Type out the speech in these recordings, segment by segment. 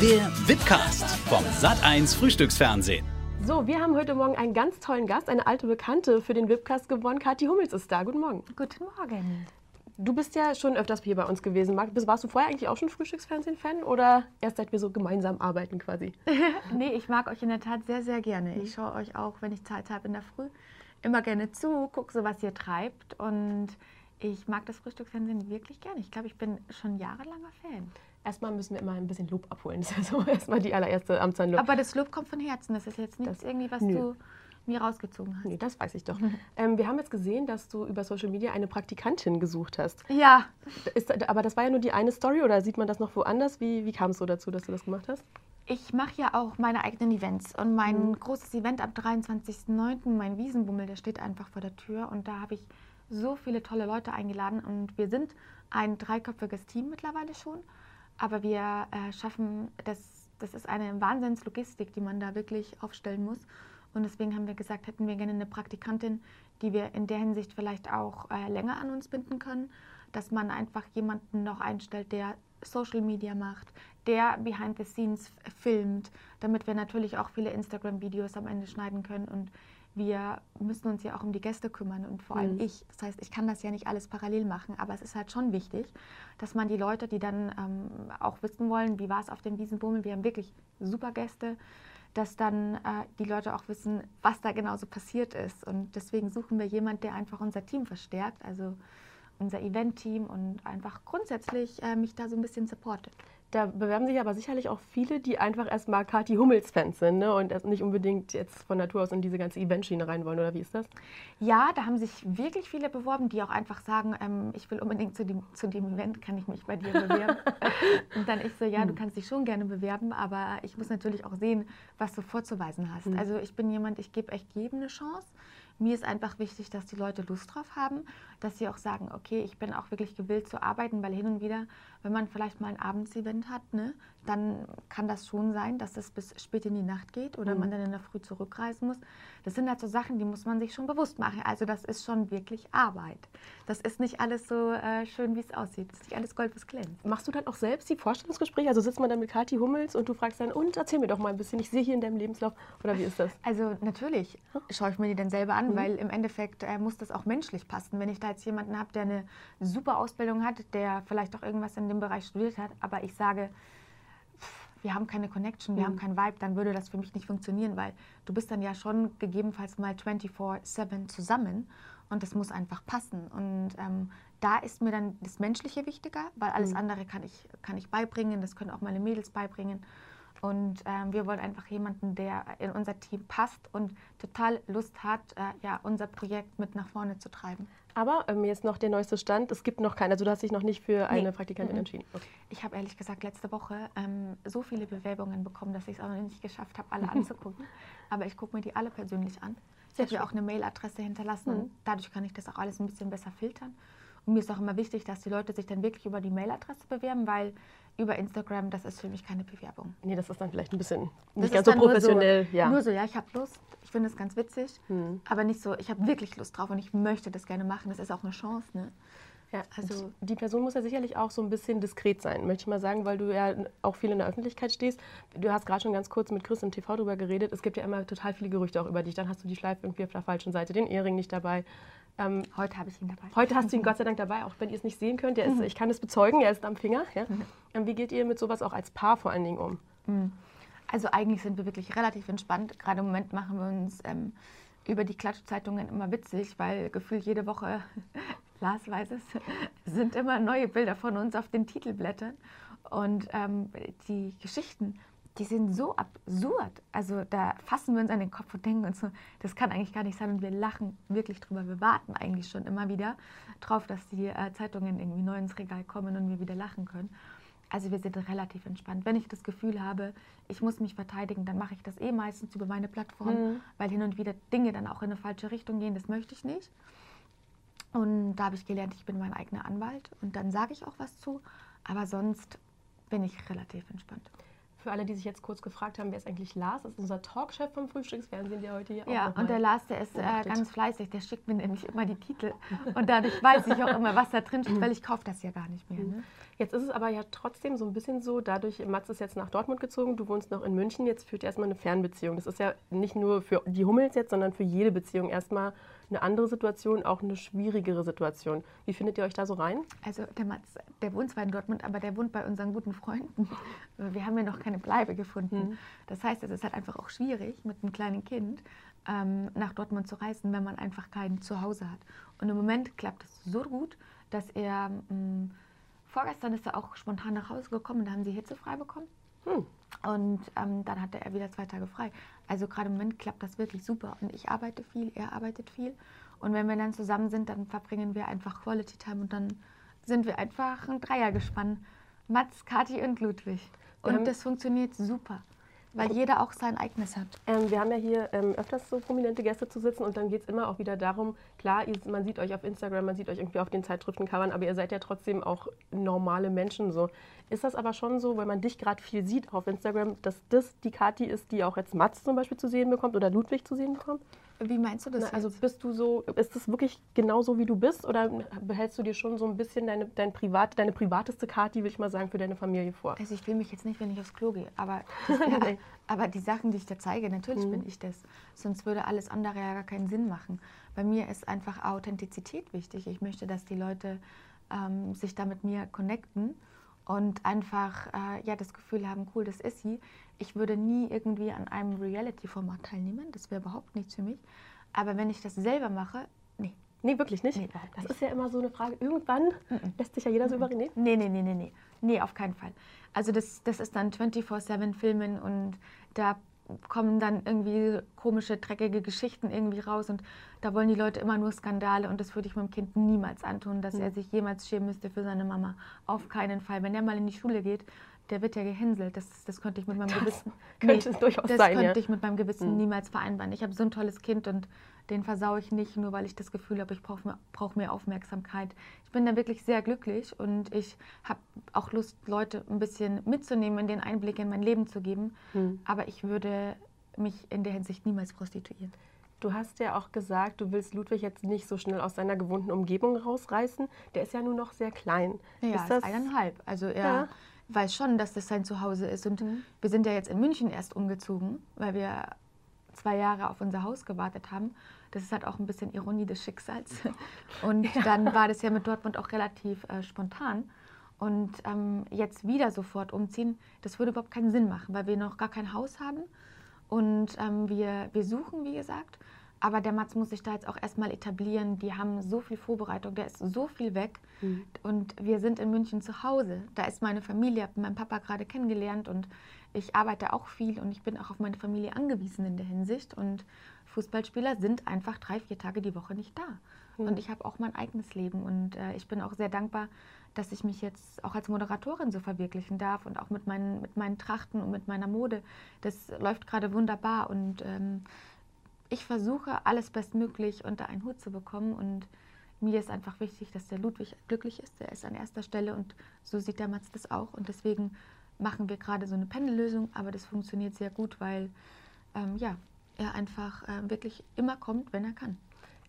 Der Wipcast vom Sat1 Frühstücksfernsehen. So, wir haben heute Morgen einen ganz tollen Gast, eine alte Bekannte für den Wipcast gewonnen. Kathi Hummels ist da. Guten Morgen. Guten Morgen. Du bist ja schon öfters hier bei uns gewesen. Warst du vorher eigentlich auch schon Frühstücksfernsehen-Fan oder erst seit wir so gemeinsam arbeiten quasi? nee, ich mag euch in der Tat sehr, sehr gerne. Ich schaue euch auch, wenn ich Zeit habe in der Früh, immer gerne zu, gucke so, was ihr treibt und ich mag das Frühstücksfernsehen wirklich gerne. Ich glaube, ich bin schon jahrelanger Fan. Erstmal müssen wir immer ein bisschen Lob abholen. Das ist also erstmal die allererste Amtshandlung. Aber das Lob kommt von Herzen. Das ist jetzt nicht das, irgendwie, was nö. du mir rausgezogen hast. Nee, das weiß ich doch. ähm, wir haben jetzt gesehen, dass du über Social Media eine Praktikantin gesucht hast. Ja. Ist, aber das war ja nur die eine Story oder sieht man das noch woanders? Wie, wie kam es so dazu, dass du das gemacht hast? Ich mache ja auch meine eigenen Events und mein mhm. großes Event am 23.09., mein Wiesenbummel, der steht einfach vor der Tür und da habe ich so viele tolle Leute eingeladen und wir sind ein dreiköpfiges Team mittlerweile schon. Aber wir äh, schaffen, das, das ist eine Wahnsinnslogistik, die man da wirklich aufstellen muss. Und deswegen haben wir gesagt, hätten wir gerne eine Praktikantin, die wir in der Hinsicht vielleicht auch äh, länger an uns binden können, dass man einfach jemanden noch einstellt, der Social Media macht, der behind the scenes filmt, damit wir natürlich auch viele Instagram-Videos am Ende schneiden können und wir müssen uns ja auch um die Gäste kümmern und vor allem mhm. ich. Das heißt, ich kann das ja nicht alles parallel machen, aber es ist halt schon wichtig, dass man die Leute, die dann ähm, auch wissen wollen, wie war es auf dem Wiesenbummel, wir haben wirklich super Gäste, dass dann äh, die Leute auch wissen, was da genau so passiert ist. Und deswegen suchen wir jemanden, der einfach unser Team verstärkt, also unser Event-Team und einfach grundsätzlich äh, mich da so ein bisschen supportet. Da bewerben sich aber sicherlich auch viele, die einfach erstmal Kathi Hummels-Fans sind ne? und nicht unbedingt jetzt von Natur aus in diese ganze Eventschiene rein wollen, oder wie ist das? Ja, da haben sich wirklich viele beworben, die auch einfach sagen, ähm, ich will unbedingt zu dem, zu dem Event, kann ich mich bei dir bewerben? und dann ich so, ja, du hm. kannst dich schon gerne bewerben, aber ich muss natürlich auch sehen, was du vorzuweisen hast. Mhm. Also ich bin jemand, ich gebe echt jedem eine Chance. Mir ist einfach wichtig, dass die Leute Lust drauf haben, dass sie auch sagen, okay, ich bin auch wirklich gewillt zu arbeiten, weil hin und wieder, wenn man vielleicht mal ein Abendsevent hat, ne, dann kann das schon sein, dass es bis spät in die Nacht geht oder mhm. man dann in der Früh zurückreisen muss. Das sind halt so Sachen, die muss man sich schon bewusst machen. Also das ist schon wirklich Arbeit. Das ist nicht alles so äh, schön, wie es aussieht. Das ist nicht alles Gold, was glänzt. Machst du dann auch selbst die Vorstellungsgespräche? Also sitzt man dann mit Kathi Hummels und du fragst dann, und erzähl mir doch mal ein bisschen, ich sehe hier in deinem Lebenslauf, oder wie ist das? Also natürlich schaue ich mir die dann selber an, mhm. weil im Endeffekt äh, muss das auch menschlich passen. Wenn ich da jetzt jemanden habe, der eine super Ausbildung hat, der vielleicht auch irgendwas in dem Bereich studiert hat, aber ich sage, wir haben keine Connection, wir mhm. haben keinen Vibe, dann würde das für mich nicht funktionieren, weil du bist dann ja schon gegebenenfalls mal 24-7 zusammen und das muss einfach passen. Und ähm, da ist mir dann das Menschliche wichtiger, weil alles mhm. andere kann ich, kann ich beibringen, das können auch meine Mädels beibringen. Und ähm, wir wollen einfach jemanden, der in unser Team passt und total Lust hat, äh, ja, unser Projekt mit nach vorne zu treiben. Aber ähm, jetzt noch der neueste Stand, es gibt noch keinen, also du hast dich noch nicht für eine nee. Praktikantin mhm. entschieden. Okay. Ich habe ehrlich gesagt letzte Woche ähm, so viele Bewerbungen bekommen, dass ich es auch noch nicht geschafft habe, alle anzugucken. Aber ich gucke mir die alle persönlich an. Ich habe mir auch eine Mailadresse hinterlassen mhm. und dadurch kann ich das auch alles ein bisschen besser filtern. Und mir ist auch immer wichtig, dass die Leute sich dann wirklich über die Mailadresse bewerben, weil über Instagram, das ist für mich keine Bewerbung. Nee, das ist dann vielleicht ein bisschen nicht das ganz so professionell. Nur so, ja. nur so, ja, ich habe Lust, ich finde es ganz witzig, hm. aber nicht so, ich habe wirklich Lust drauf und ich möchte das gerne machen. Das ist auch eine Chance, ne? Ja, also die Person muss ja sicherlich auch so ein bisschen diskret sein, möchte ich mal sagen, weil du ja auch viel in der Öffentlichkeit stehst. Du hast gerade schon ganz kurz mit Chris im TV drüber geredet. Es gibt ja immer total viele Gerüchte auch über dich. Dann hast du die Schleife irgendwie auf der falschen Seite, den Ehering nicht dabei. Ähm, heute habe ich ihn dabei. Heute hast du ihn Gott sei Dank dabei, auch wenn ihr es nicht sehen könnt. Ist, mhm. Ich kann es bezeugen, er ist am Finger. Ja? Mhm. Ähm, wie geht ihr mit sowas auch als Paar vor allen Dingen um? Mhm. Also eigentlich sind wir wirklich relativ entspannt. Gerade im Moment machen wir uns ähm, über die Klatschzeitungen immer witzig, weil gefühlt jede Woche, Lars weiß es, sind immer neue Bilder von uns auf den Titelblättern. Und ähm, die Geschichten die sind so absurd. Also da fassen wir uns an den Kopf und denken uns so, das kann eigentlich gar nicht sein. Und wir lachen wirklich drüber. Wir warten eigentlich schon immer wieder drauf, dass die äh, Zeitungen irgendwie neu ins Regal kommen und wir wieder lachen können. Also wir sind relativ entspannt. Wenn ich das Gefühl habe, ich muss mich verteidigen, dann mache ich das eh meistens über meine Plattform, mhm. weil hin und wieder Dinge dann auch in eine falsche Richtung gehen. Das möchte ich nicht. Und da habe ich gelernt, ich bin mein eigener Anwalt und dann sage ich auch was zu. Aber sonst bin ich relativ entspannt. Für alle, die sich jetzt kurz gefragt haben, wer ist eigentlich Lars? Das ist unser Talkchef vom Frühstücksfernsehen, der heute hier auch Ja, und der Lars, der ist äh, ganz fleißig, der schickt mir nämlich immer die Titel. Und dadurch weiß ich auch immer, was da drin steht, weil ich kaufe das ja gar nicht mehr. Ne? Jetzt ist es aber ja trotzdem so ein bisschen so, dadurch, Mats ist jetzt nach Dortmund gezogen, du wohnst noch in München, jetzt führt erstmal eine Fernbeziehung. Das ist ja nicht nur für die Hummels jetzt, sondern für jede Beziehung erstmal eine andere Situation, auch eine schwierigere Situation. Wie findet ihr euch da so rein? Also der Mats, der wohnt zwar in Dortmund, aber der wohnt bei unseren guten Freunden. Wir haben ja noch keine Bleibe gefunden. Das heißt, es ist halt einfach auch schwierig, mit einem kleinen Kind ähm, nach Dortmund zu reisen, wenn man einfach kein Zuhause hat. Und im Moment klappt es so gut, dass er, ähm, vorgestern ist er auch spontan nach Hause gekommen, da haben sie Hitze frei bekommen. Hm. Und ähm, dann hatte er wieder zwei Tage frei. Also gerade im Moment klappt das wirklich super. Und ich arbeite viel, er arbeitet viel. Und wenn wir dann zusammen sind, dann verbringen wir einfach Quality Time und dann sind wir einfach ein Dreiergespann. Mats, Kathi und Ludwig. Und das funktioniert super, weil jeder auch sein eigenes hat. Ähm, wir haben ja hier ähm, öfters so prominente Gäste zu sitzen und dann geht es immer auch wieder darum, klar, ihr, man sieht euch auf Instagram, man sieht euch irgendwie auf den Zeitschriftencovern, aber ihr seid ja trotzdem auch normale Menschen so. Ist das aber schon so, weil man dich gerade viel sieht auf Instagram, dass das die Kathi ist, die auch jetzt Mats zum Beispiel zu sehen bekommt oder Ludwig zu sehen bekommt? Wie meinst du das? Na, also bist du so, ist das wirklich genau so, wie du bist oder behältst du dir schon so ein bisschen deine, dein Privat, deine privateste Kathi, will ich mal sagen, für deine Familie vor? Also ich filme mich jetzt nicht, wenn ich aufs Klo gehe, aber, das, ja, aber die Sachen, die ich da zeige, natürlich bin ich das. Sonst würde alles andere ja gar keinen Sinn machen. Bei mir ist einfach Authentizität wichtig. Ich möchte, dass die Leute ähm, sich da mit mir connecten und einfach äh, ja, das Gefühl haben, cool, das ist sie. Ich würde nie irgendwie an einem Reality-Format teilnehmen, das wäre überhaupt nichts für mich. Aber wenn ich das selber mache, nee. Nee, wirklich nicht? Nee, das nicht. ist ja immer so eine Frage. Irgendwann lässt sich ja jeder so überreden. Nee, nee, nee, nee, nee. Nee, auf keinen Fall. Also das, das ist dann 24-7 Filmen und da kommen dann irgendwie komische, dreckige Geschichten irgendwie raus und da wollen die Leute immer nur Skandale und das würde ich meinem Kind niemals antun, dass er sich jemals schämen müsste für seine Mama. Auf keinen Fall. Wenn er mal in die Schule geht, der wird ja gehänselt. Das, das könnte ich mit meinem Gewissen... könnte es durchaus das sein, ja. könnte ich mit meinem Gewissen niemals vereinbaren. Ich habe so ein tolles Kind und den versaue ich nicht, nur weil ich das Gefühl habe, ich brauche mehr, brauch mehr Aufmerksamkeit. Ich bin da wirklich sehr glücklich und ich habe auch Lust, Leute ein bisschen mitzunehmen, den Einblick in mein Leben zu geben. Aber ich würde mich in der Hinsicht niemals prostituieren. Du hast ja auch gesagt, du willst Ludwig jetzt nicht so schnell aus seiner gewohnten Umgebung rausreißen. Der ist ja nur noch sehr klein. Ja, ist ist das eineinhalb. Also er Ja. weiß schon, dass das sein Zuhause ist. Und wir sind ja jetzt in München erst umgezogen, weil wir zwei Jahre auf unser Haus gewartet haben. Das ist halt auch ein bisschen Ironie des Schicksals. Und dann war das ja mit Dortmund auch relativ äh, spontan. Und ähm, jetzt wieder sofort umziehen, das würde überhaupt keinen Sinn machen, weil wir noch gar kein Haus haben. Und ähm, wir, wir suchen, wie gesagt. Aber der Mats muss sich da jetzt auch erstmal etablieren. Die haben so viel Vorbereitung, der ist so viel weg. Und wir sind in München zu Hause. Da ist meine Familie, habe meinen Papa gerade kennengelernt und ich arbeite auch viel und ich bin auch auf meine Familie angewiesen in der Hinsicht. Und Fußballspieler sind einfach drei, vier Tage die Woche nicht da. Und ich habe auch mein eigenes Leben. Und äh, ich bin auch sehr dankbar, dass ich mich jetzt auch als Moderatorin so verwirklichen darf und auch mit meinen, mit meinen Trachten und mit meiner Mode. Das läuft gerade wunderbar. Und ähm, ich versuche alles bestmöglich unter einen Hut zu bekommen. Und mir ist einfach wichtig, dass der Ludwig glücklich ist. Der ist an erster Stelle. Und so sieht der Mats das auch. Und deswegen machen wir gerade so eine Pendellösung, aber das funktioniert sehr gut, weil ähm, ja, er einfach äh, wirklich immer kommt, wenn er kann.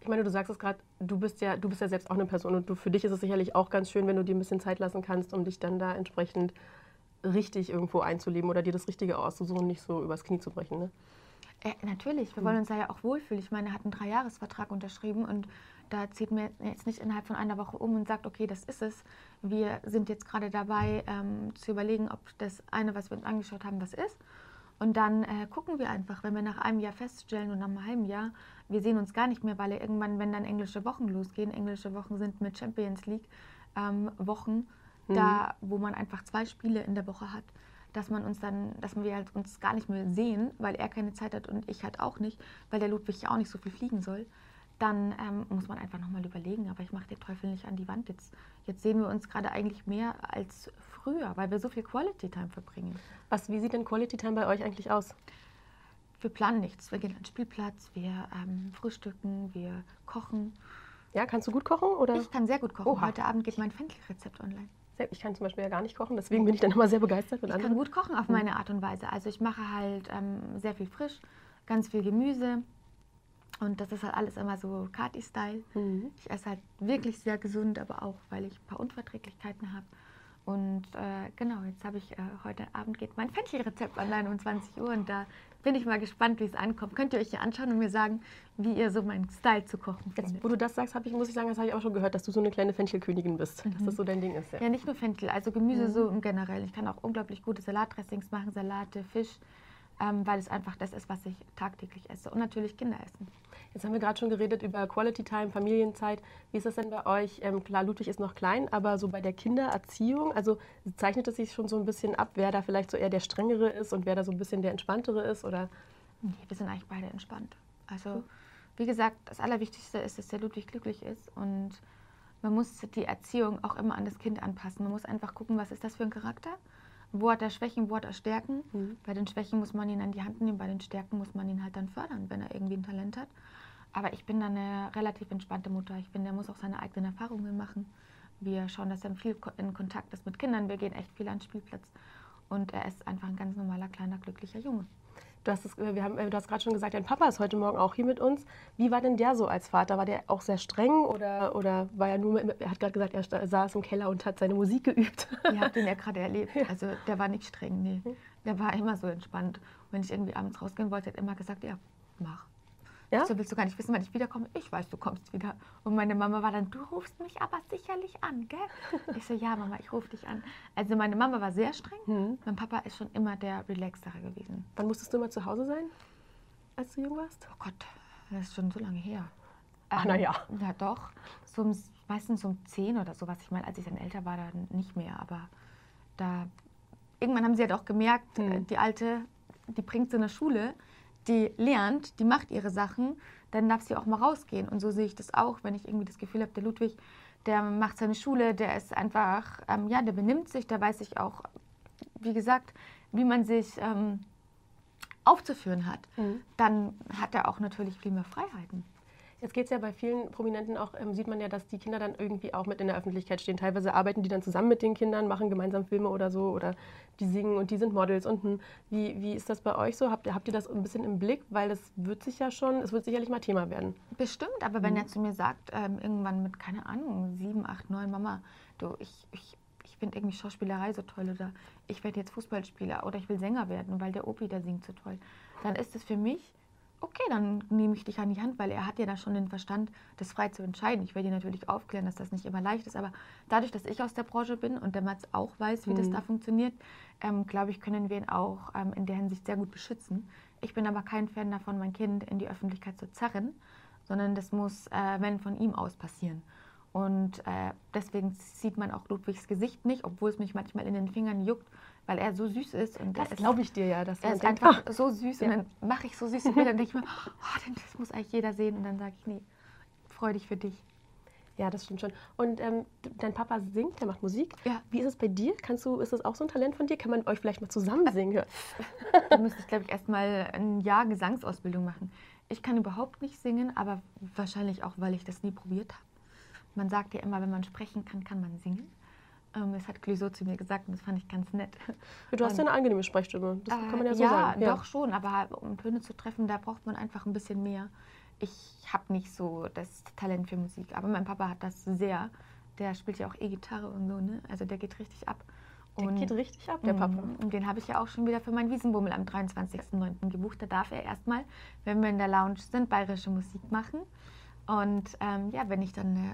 Ich meine, du sagst es gerade, du bist ja, du bist ja selbst auch eine Person und du, für dich ist es sicherlich auch ganz schön, wenn du dir ein bisschen Zeit lassen kannst, um dich dann da entsprechend richtig irgendwo einzuleben oder dir das Richtige auszusuchen nicht so übers Knie zu brechen. Ne? Äh, natürlich, wir wollen uns da ja auch wohlfühlen. Ich meine, er hat einen Dreijahresvertrag unterschrieben und da zieht mir jetzt nicht innerhalb von einer Woche um und sagt, okay, das ist es. Wir sind jetzt gerade dabei ähm, zu überlegen, ob das eine, was wir uns angeschaut haben, was ist. Und dann äh, gucken wir einfach, wenn wir nach einem Jahr feststellen und nach einem halben Jahr, wir sehen uns gar nicht mehr, weil er irgendwann, wenn dann englische Wochen losgehen, englische Wochen sind mit Champions League ähm, Wochen, da, wo man einfach zwei Spiele in der Woche hat, dass man uns dann, dass wir halt uns gar nicht mehr sehen, weil er keine Zeit hat und ich halt auch nicht, weil der Ludwig ja auch nicht so viel fliegen soll, dann ähm, muss man einfach nochmal überlegen. Aber ich mache den Teufel nicht an die Wand. Jetzt, jetzt sehen wir uns gerade eigentlich mehr als früher, weil wir so viel Quality Time verbringen. Was, wie sieht denn Quality Time bei euch eigentlich aus? Wir planen nichts. Wir gehen an den Spielplatz, wir ähm, frühstücken, wir kochen. Ja, kannst du gut kochen oder? Ich kann sehr gut kochen. Oha. Heute Abend geht mein Fenchelrezept online. Ich kann zum Beispiel ja gar nicht kochen, deswegen bin ich dann immer sehr begeistert. Ich kann gut kochen auf meine Art und Weise. Also ich mache halt ähm, sehr viel frisch, ganz viel Gemüse. Und das ist halt alles immer so Kati-Style. Mhm. Ich esse halt wirklich sehr gesund, aber auch, weil ich ein paar Unverträglichkeiten habe. Und äh, genau, jetzt habe ich, äh, heute Abend geht mein Fenchelrezept online um 20 Uhr und da bin ich mal gespannt, wie es ankommt. Könnt ihr euch hier anschauen und mir sagen, wie ihr so meinen Style zu kochen findet. Jetzt, wo du das sagst, ich, muss ich sagen, das habe ich auch schon gehört, dass du so eine kleine Fenchelkönigin bist. Dass das so dein Ding ist. Ja, nicht nur Fenchel, also Gemüse so im Generell. Ich kann auch unglaublich gute Salatdressings machen, Salate, Fisch, ähm, weil es einfach das ist, was ich tagtäglich esse. Und natürlich Kinder essen. Jetzt haben wir gerade schon geredet über Quality Time, Familienzeit. Wie ist das denn bei euch? Ähm, klar, Ludwig ist noch klein, aber so bei der Kindererziehung, also zeichnet es sich schon so ein bisschen ab, wer da vielleicht so eher der strengere ist und wer da so ein bisschen der entspanntere ist? Oder? Nee, wir sind eigentlich beide entspannt. Also, wie gesagt, das Allerwichtigste ist, dass der Ludwig glücklich ist und man muss die Erziehung auch immer an das Kind anpassen. Man muss einfach gucken, was ist das für ein Charakter? Wo hat er Schwächen, wo hat er Stärken? Mhm. Bei den Schwächen muss man ihn an die Hand nehmen, bei den Stärken muss man ihn halt dann fördern, wenn er irgendwie ein Talent hat. Aber ich bin dann eine relativ entspannte Mutter. Ich finde, er muss auch seine eigenen Erfahrungen machen. Wir schauen, dass er viel in Kontakt ist mit Kindern. Wir gehen echt viel an den Spielplatz. Und er ist einfach ein ganz normaler, kleiner, glücklicher Junge. Du hast, es, wir haben, du hast gerade schon gesagt, dein Papa ist heute Morgen auch hier mit uns. Wie war denn der so als Vater? War der auch sehr streng oder, oder war er nur, er hat gerade gesagt, er saß im Keller und hat seine Musik geübt? Ihr habt ihn ja gerade erlebt. Also der war nicht streng, nee. Der war immer so entspannt. Und wenn ich irgendwie abends rausgehen wollte, hat er immer gesagt, ja, mach. Ja? So willst du gar nicht wissen, wann ich wiederkomme. Ich weiß, du kommst wieder. Und meine Mama war dann, du rufst mich aber sicherlich an, gell? Ich so, ja, Mama, ich rufe dich an. Also meine Mama war sehr streng. Mhm. Mein Papa ist schon immer der Relaxtere gewesen. Wann musstest du immer zu Hause sein, als du jung warst? Oh Gott, das ist schon so lange her. Ach, na ja. Ja, doch. So um, meistens um 10 oder so, was ich meine, als ich dann älter war, dann nicht mehr. Aber da, irgendwann haben sie halt auch gemerkt, Hm. äh, die Alte, die bringt sie in der Schule, die lernt, die macht ihre Sachen, dann darf sie auch mal rausgehen. Und so sehe ich das auch, wenn ich irgendwie das Gefühl habe, der Ludwig, der macht seine Schule, der ist einfach, ähm, ja, der benimmt sich, der weiß sich auch, wie gesagt, wie man sich ähm, aufzuführen hat. Mhm. Dann hat er auch natürlich viel mehr Freiheiten. Jetzt geht es ja bei vielen Prominenten auch, ähm, sieht man ja, dass die Kinder dann irgendwie auch mit in der Öffentlichkeit stehen. Teilweise arbeiten die dann zusammen mit den Kindern, machen gemeinsam Filme oder so oder die singen und die sind Models. Und hm, wie, wie ist das bei euch so? Habt ihr, habt ihr das ein bisschen im Blick? Weil das wird sich ja schon, es wird sicherlich mal Thema werden. Bestimmt, aber wenn er zu mir sagt, ähm, irgendwann mit, keine Ahnung, sieben, acht, neun, Mama, du, ich, ich, ich finde irgendwie Schauspielerei so toll oder ich werde jetzt Fußballspieler oder ich will Sänger werden, weil der Opi, der singt so toll, dann ist es für mich, okay, dann nehme ich dich an die Hand, weil er hat ja da schon den Verstand, das frei zu entscheiden. Ich werde dir natürlich aufklären, dass das nicht immer leicht ist, aber dadurch, dass ich aus der Branche bin und der Mats auch weiß, wie das Mhm. da funktioniert, ähm, glaube ich, können wir ihn auch ähm, in der Hinsicht sehr gut beschützen. Ich bin aber kein Fan davon, mein Kind in die Öffentlichkeit zu zerren, sondern das muss, äh, wenn von ihm aus passieren. Und äh, deswegen sieht man auch Ludwigs Gesicht nicht, obwohl es mich manchmal in den Fingern juckt, weil er so süß ist. Und Das glaube ich dir ja. Dass er ist denkt, einfach "Ah, so süß Ja. und dann mache ich so süße Bilder und denke ich mir, oh, das muss eigentlich jeder sehen. Und dann sage ich, nee, freu dich für dich. Ja, das stimmt schon. Und ähm, dein Papa singt, der macht Musik. Ja. Wie ist es bei dir? Kannst du, ist das auch so ein Talent von dir? Kann man euch vielleicht mal zusammen singen? Da müsste ich, glaube ich, erstmal ein Jahr Gesangsausbildung machen. Ich kann überhaupt nicht singen, aber wahrscheinlich auch, weil ich das nie probiert habe. Man sagt ja immer, wenn man sprechen kann, kann man singen. Ähm, das hat Clouseau zu mir gesagt und das fand ich ganz nett. Du hast ja eine angenehme Sprechstimme. Das kann man ja so ja, sagen. doch schon, aber um Töne zu treffen, da braucht man einfach ein bisschen mehr. Ich habe nicht so das Talent für Musik, aber mein Papa hat das sehr. Der spielt ja auch E-Gitarre und so, ne? Also der geht richtig ab. Der Und- geht richtig ab, der Papa. Und den habe ich ja auch schon wieder für meinen Wiesenbummel am 23.09. gebucht. Da darf er erstmal, wenn wir in der Lounge sind, bayerische Musik machen. Und ähm, ja, wenn ich dann eine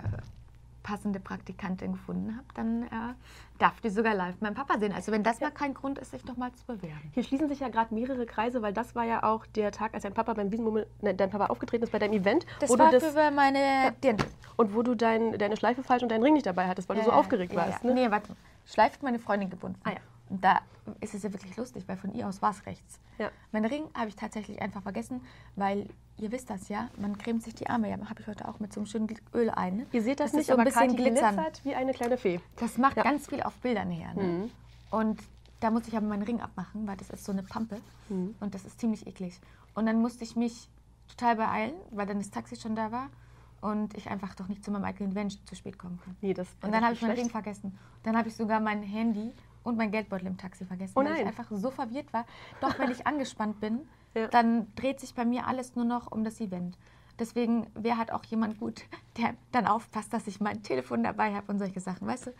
passende Praktikantin gefunden habe, dann äh, darf die sogar live meinen Papa sehen. Also wenn das mal kein Grund ist, sich nochmal zu bewerben. Hier schließen sich ja gerade mehrere Kreise, weil das war ja auch der Tag, als dein Papa beim Wiesenmummel, ne, dein Papa aufgetreten ist bei deinem Event. Das war das, für meine Dirndl. und wo du dein, deine Schleife falsch und deinen Ring nicht dabei hattest, weil du so Ja, aufgeregt ja, warst. Ja. Ne? Nee, warte. Schleife meine Freundin gebunden. Ah, ja. Da ist es ja wirklich lustig, weil von ihr aus war es rechts. Ja. Mein Ring habe ich tatsächlich einfach vergessen, weil ihr wisst das ja, man cremt sich die Arme. Ja, habe ich heute auch mit so einem schönen Öl ein. ne? Ihr seht das, Das nicht, so ein bisschen glitzern. glitzert wie eine kleine Fee. Das macht Ja. ganz viel auf Bildern her. Ne? Mhm. Und da musste ich aber meinen Ring abmachen, weil das ist so eine Pampe Mhm. und das ist ziemlich eklig. Und dann musste ich mich total beeilen, weil dann das Taxi schon da war. und ich einfach doch nicht zu meinem eigenen Event zu spät kommen kann. Nee, das Und dann habe ich meinen Ring vergessen. Dann habe ich sogar mein Handy und mein Geldbeutel im Taxi vergessen, Oh weil ich einfach so verwirrt war. Doch wenn ich angespannt bin, Ja. dann dreht sich bei mir alles nur noch um das Event. Deswegen wäre halt auch jemand gut, der dann aufpasst, dass ich mein Telefon dabei habe und solche Sachen, weißt du?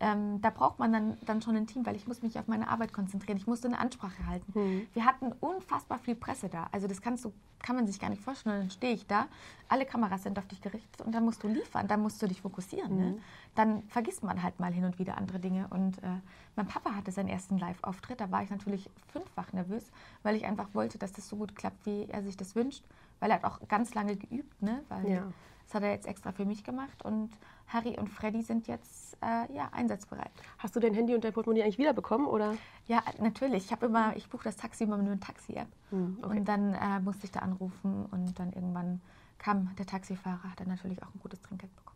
Ähm, da braucht man dann, dann schon ein Team, weil ich muss mich auf meine Arbeit konzentrieren. Ich musste eine Ansprache halten. Mhm. Wir hatten unfassbar viel Presse da. Also das kannst du, kann man sich gar nicht vorstellen. Dann stehe ich da, alle Kameras sind auf dich gerichtet und dann musst du liefern, dann musst du dich fokussieren. Mhm. Ne? Dann vergisst man halt mal hin und wieder andere Dinge. Und äh, mein Papa hatte seinen ersten Live-Auftritt. Da war ich natürlich fünffach nervös, weil ich einfach wollte, dass das so gut klappt, wie er sich das wünscht. Weil er hat auch ganz lange geübt, ne? Weil Ja. das hat er jetzt extra für mich gemacht. Und Harry und Freddy sind jetzt äh, ja, einsatzbereit. Hast du dein Handy und dein Portemonnaie eigentlich wiederbekommen? Oder? Ja, natürlich. Ich habe immer, ich buche das Taxi immer mit einer Taxi-App. Hm, okay. Und dann äh, musste ich da anrufen und dann irgendwann kam der Taxifahrer, hat dann natürlich auch ein gutes Trinkgeld bekommen.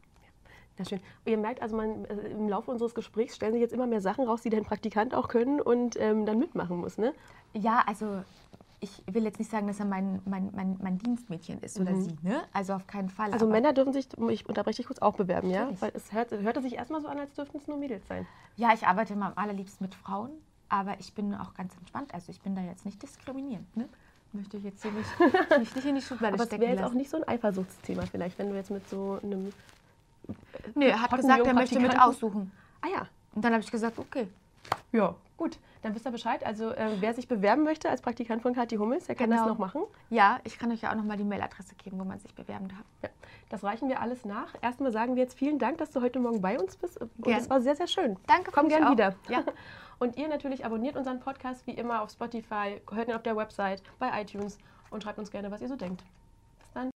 Ja, schön. Und ihr merkt also, man, äh, im Laufe unseres Gesprächs stellen sich jetzt immer mehr Sachen raus, die dein Praktikant auch können und ähm, dann mitmachen muss, ne? Ja, also ich will jetzt nicht sagen, dass er mein, mein, mein, mein Dienstmädchen ist oder sie, ne? Also auf keinen Fall. Also Männer dürfen sich, ich unterbreche dich kurz, auch bewerben, ja? Weil es hört, hörte sich erstmal so an, als dürften es nur Mädels sein. Ja, ich arbeite immer am allerliebsten mit Frauen, aber ich bin auch ganz entspannt. Also ich bin da jetzt nicht diskriminierend, ne? Möchte ich jetzt hier nicht, mich nicht in die Schublade Aber es stecken wäre jetzt auch nicht so ein Eifersuchtsthema vielleicht, wenn du jetzt mit so einem... Nee, er hat gesagt, er möchte mit aussuchen. Ah ja, Und dann habe ich gesagt, okay. Ja, gut. Dann wisst ihr Bescheid. Also äh, wer sich bewerben möchte als Praktikant von Kathi Hummels, der kann Genau. das noch machen. Ja, ich kann euch ja auch nochmal die Mailadresse geben, wo man sich bewerben darf. Ja, das reichen wir alles nach. Erstmal sagen wir jetzt vielen Dank, dass du heute Morgen bei uns bist. Und Gern. es war sehr, sehr schön. Danke, Komm gern auch. wieder. Ja. Und ihr natürlich abonniert unseren Podcast wie immer auf Spotify, hört ihn auf der Website, bei iTunes und schreibt uns gerne, was ihr so denkt.